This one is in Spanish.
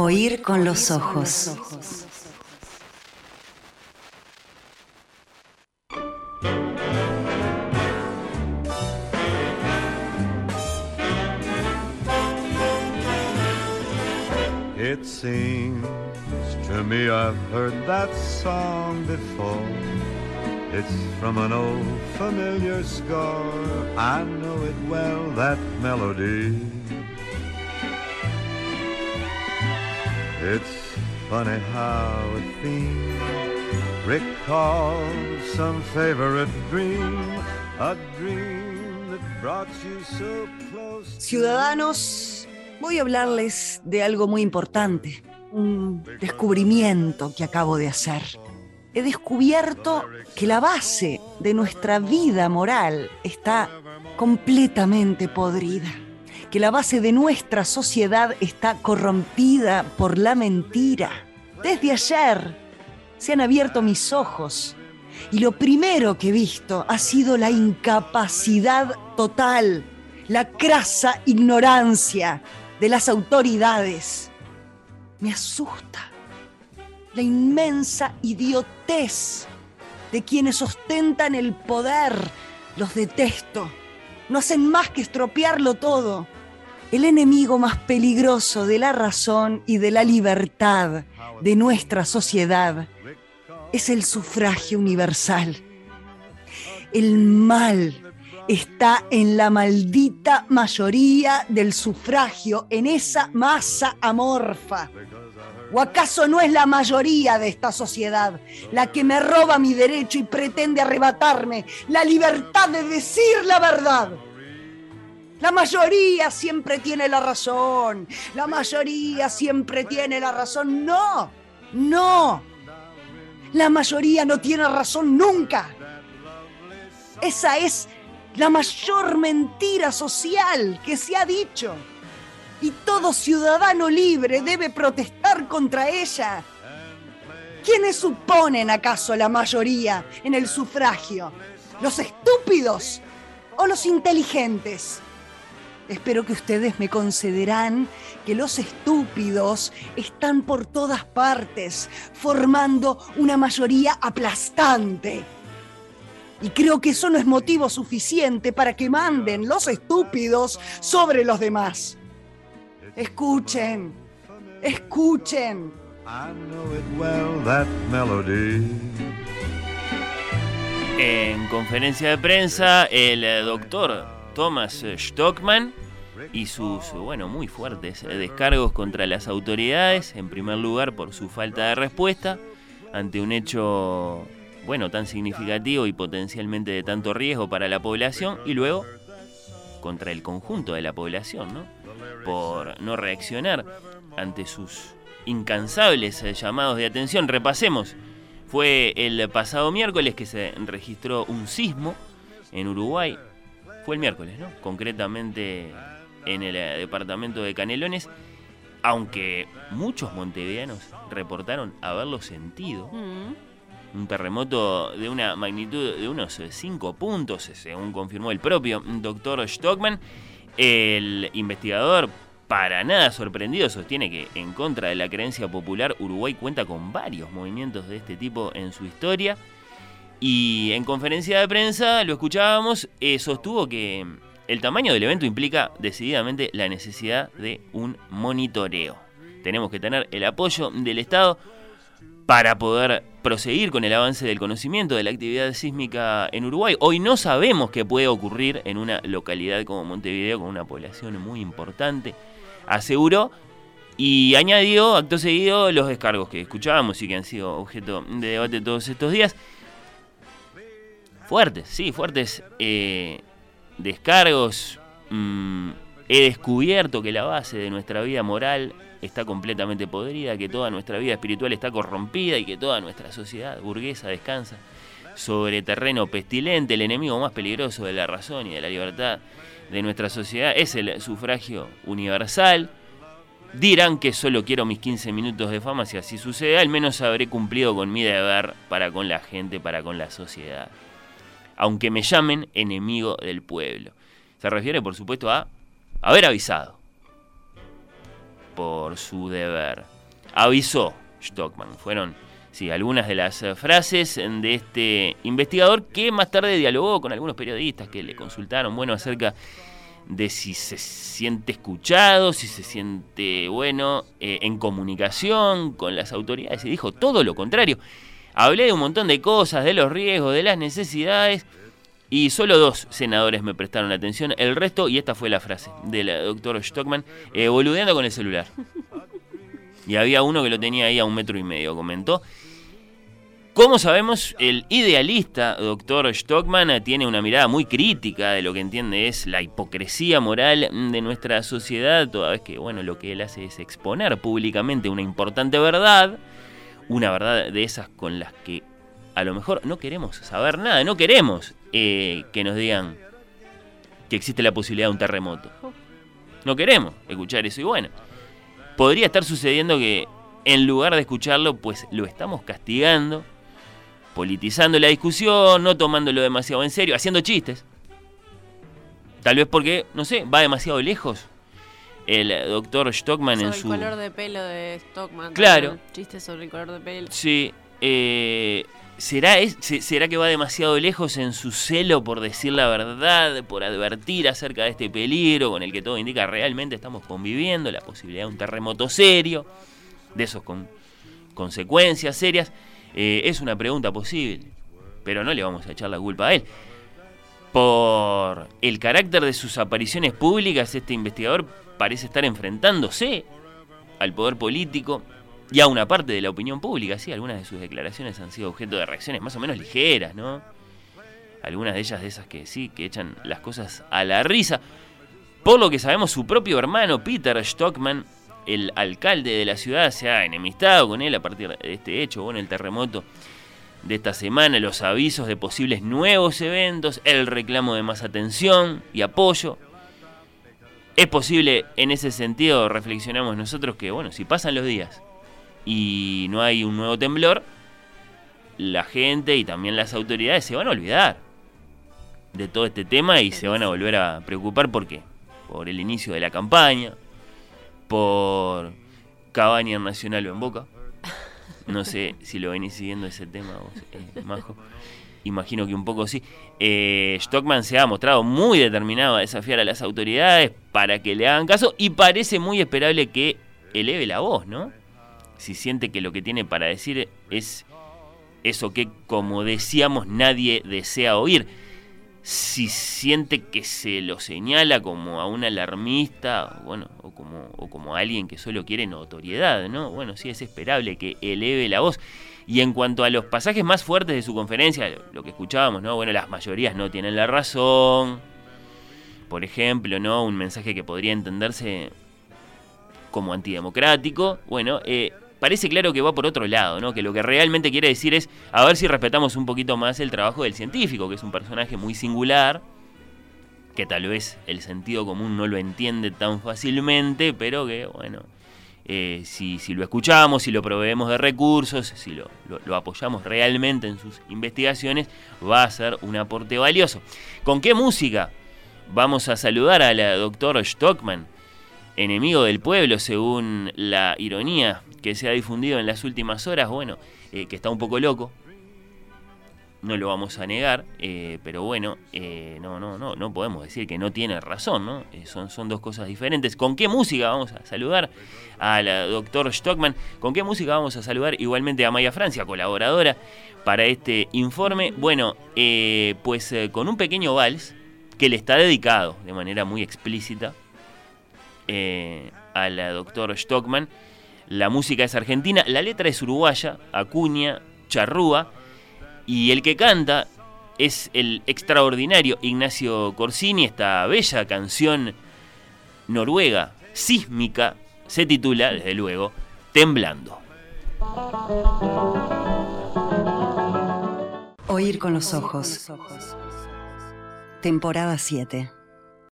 Oír con los ojos. It seems to me I've heard that song before. It's from an old familiar score. I know it well, that melody. It's funny how a theme recalls some favorite dream, a dream that brought you so close. Ciudadanos, voy a hablarles de algo muy importante, un descubrimiento que acabo de hacer. He descubierto que la base de nuestra vida moral está completamente podrida, que la base de nuestra sociedad está corrompida por la mentira. Desde ayer se han abierto mis ojos y lo primero que he visto ha sido la incapacidad total, la crasa ignorancia de las autoridades. Me asusta la inmensa idiotez de quienes ostentan el poder. Los detesto. No hacen más que estropearlo todo. El enemigo más peligroso de la razón y de la libertad de nuestra sociedad es el sufragio universal. El mal está en la maldita mayoría del sufragio, en esa masa amorfa. ¿O acaso no es la mayoría de esta sociedad la que me roba mi derecho y pretende arrebatarme la libertad de decir la verdad? La mayoría siempre tiene la razón. La mayoría siempre tiene la razón. No, no. La mayoría no tiene razón nunca. Esa es la mayor mentira social que se ha dicho. Y todo ciudadano libre debe protestar contra ella. ¿Quiénes suponen acaso la mayoría en el sufragio? ¿Los estúpidos o los inteligentes? Espero que ustedes me concederán que los estúpidos están por todas partes, formando una mayoría aplastante. Y creo que eso no es motivo suficiente para que manden los estúpidos sobre los demás. Escuchen, escuchen. I know it well, that melody. En conferencia de prensa, el doctor Thomas Stockman y sus, bueno, muy fuertes descargos contra las autoridades, en primer lugar por su falta de respuesta ante un hecho, bueno, tan significativo y potencialmente de tanto riesgo para la población, y luego contra el conjunto de la población, ¿no? Por no reaccionar ante sus incansables eh, llamados de atención. Repasemos. Fue el pasado miércoles que se registró un sismo en Uruguay. Fue el miércoles, ¿no? Concretamente en el eh, departamento de Canelones. Aunque muchos montevideanos reportaron haberlo sentido. Un terremoto de una magnitud de unos 5 puntos, según confirmó el propio doctor Stockman. El investigador, para nada sorprendido, sostiene que en contra de la creencia popular, Uruguay cuenta con varios movimientos de este tipo en su historia. Y en conferencia de prensa, lo escuchábamos, eh, sostuvo que el tamaño del evento implica decididamente la necesidad de un monitoreo. Tenemos que tener el apoyo del Estado para poder proseguir con el avance del conocimiento de la actividad sísmica en Uruguay. Hoy no sabemos qué puede ocurrir en una localidad como Montevideo con una población muy importante, aseguró y añadió acto seguido los descargos que escuchábamos y que han sido objeto de debate todos estos días. Fuertes, sí, fuertes eh, descargos. Mm, he descubierto que la base de nuestra vida moral está completamente podrida, que toda nuestra vida espiritual está corrompida y que toda nuestra sociedad burguesa descansa sobre terreno pestilente, el enemigo más peligroso de la razón y de la libertad de nuestra sociedad es el sufragio universal. Dirán que solo quiero mis 15 minutos de fama, si así sucede, al menos habré cumplido con mi deber para con la gente, para con la sociedad. Aunque me llamen enemigo del pueblo. Se refiere, por supuesto, a haber avisado por su deber. Avisó Stockman. Fueron sí, algunas de las eh, frases de este investigador que más tarde dialogó con algunos periodistas que le consultaron, bueno, acerca de si se siente escuchado, si se siente, bueno, eh, en comunicación con las autoridades. Y dijo todo lo contrario. Hablé de un montón de cosas, de los riesgos, de las necesidades, y solo dos senadores me prestaron atención. El resto, y esta fue la frase del doctor Stockman, eh, boludeando con el celular. Y había uno que lo tenía ahí a un metro y medio, comentó. Como sabemos, el idealista doctor Stockman tiene una mirada muy crítica de lo que entiende es la hipocresía moral de nuestra sociedad, toda vez que bueno, lo que él hace es exponer públicamente una importante verdad, una verdad de esas con las que a lo mejor no queremos saber nada, no queremos eh, que nos digan que existe la posibilidad de un terremoto. No queremos escuchar eso y bueno, podría estar sucediendo que en lugar de escucharlo, pues lo estamos castigando politizando la discusión, no tomándolo demasiado en serio, haciendo chistes. Tal vez porque, no sé, va demasiado lejos el doctor Stockman en su... el color de pelo de Stockman. Claro. Chistes sobre el color de pelo. Sí. Eh, ¿será, ¿Será que va demasiado lejos en su celo por decir la verdad, por advertir acerca de este peligro con el que todo indica realmente estamos conviviendo, la posibilidad de un terremoto serio, de esos con consecuencias serias? Eh, es una pregunta posible, pero no le vamos a echar la culpa a él. Por el carácter de sus apariciones públicas, este investigador parece estar enfrentándose al poder político y a una parte de la opinión pública. Sí, algunas de sus declaraciones han sido objeto de reacciones más o menos ligeras, ¿no? Algunas de ellas de esas que sí, que echan las cosas a la risa. Por lo que sabemos, su propio hermano, Peter Stockman, el alcalde de la ciudad se ha enemistado con él a partir de este hecho, bueno, el terremoto de esta semana, los avisos de posibles nuevos eventos, el reclamo de más atención y apoyo. Es posible, en ese sentido, reflexionamos nosotros que, bueno, si pasan los días y no hay un nuevo temblor, la gente y también las autoridades se van a olvidar de todo este tema y se van a volver a preocupar por qué, por el inicio de la campaña, por Cabaña Nacional o en Boca. No sé si lo venís siguiendo ese tema eh, Majo. Imagino que un poco sí. Eh, Stockman se ha mostrado muy determinado a desafiar a las autoridades para que le hagan caso y parece muy esperable que eleve la voz, ¿no? Si siente que lo que tiene para decir es eso que, como decíamos, nadie desea oír si siente que se lo señala como a un alarmista, bueno, o como, o como a alguien que solo quiere notoriedad, ¿no? Bueno, sí es esperable que eleve la voz. Y en cuanto a los pasajes más fuertes de su conferencia, lo que escuchábamos, ¿no? Bueno, las mayorías no tienen la razón. Por ejemplo, ¿no? Un mensaje que podría entenderse como antidemocrático. Bueno, eh, parece claro que va por otro lado, ¿no? Que lo que realmente quiere decir es a ver si respetamos un poquito más el trabajo del científico, que es un personaje muy singular, que tal vez el sentido común no lo entiende tan fácilmente, pero que, bueno, eh, si, lo escuchamos, si lo proveemos de recursos, si lo, lo, apoyamos realmente en sus investigaciones, va a ser un aporte valioso. ¿Con qué música? Vamos a saludar a la doctora Stockman, enemigo del pueblo, según la ironía que se ha difundido en las últimas horas, bueno, eh, que está un poco loco. No lo vamos a negar, eh, pero bueno, eh, no, no, no, no podemos decir que no tiene razón, ¿no? son, son dos cosas diferentes. ¿Con qué música vamos a saludar al doctor Stockman? ¿Con qué música vamos a saludar igualmente a Maya Francia, colaboradora para este informe? Bueno, pues con un pequeño vals que le está dedicado de manera muy explícita al doctor Stockman la música es argentina, la letra es uruguaya, Acuña, Charrúa, y el que canta es el extraordinario Ignacio Corsini, esta bella canción noruega, sísmica, se titula, desde luego, Temblando. Oír con los ojos. Temporada 7.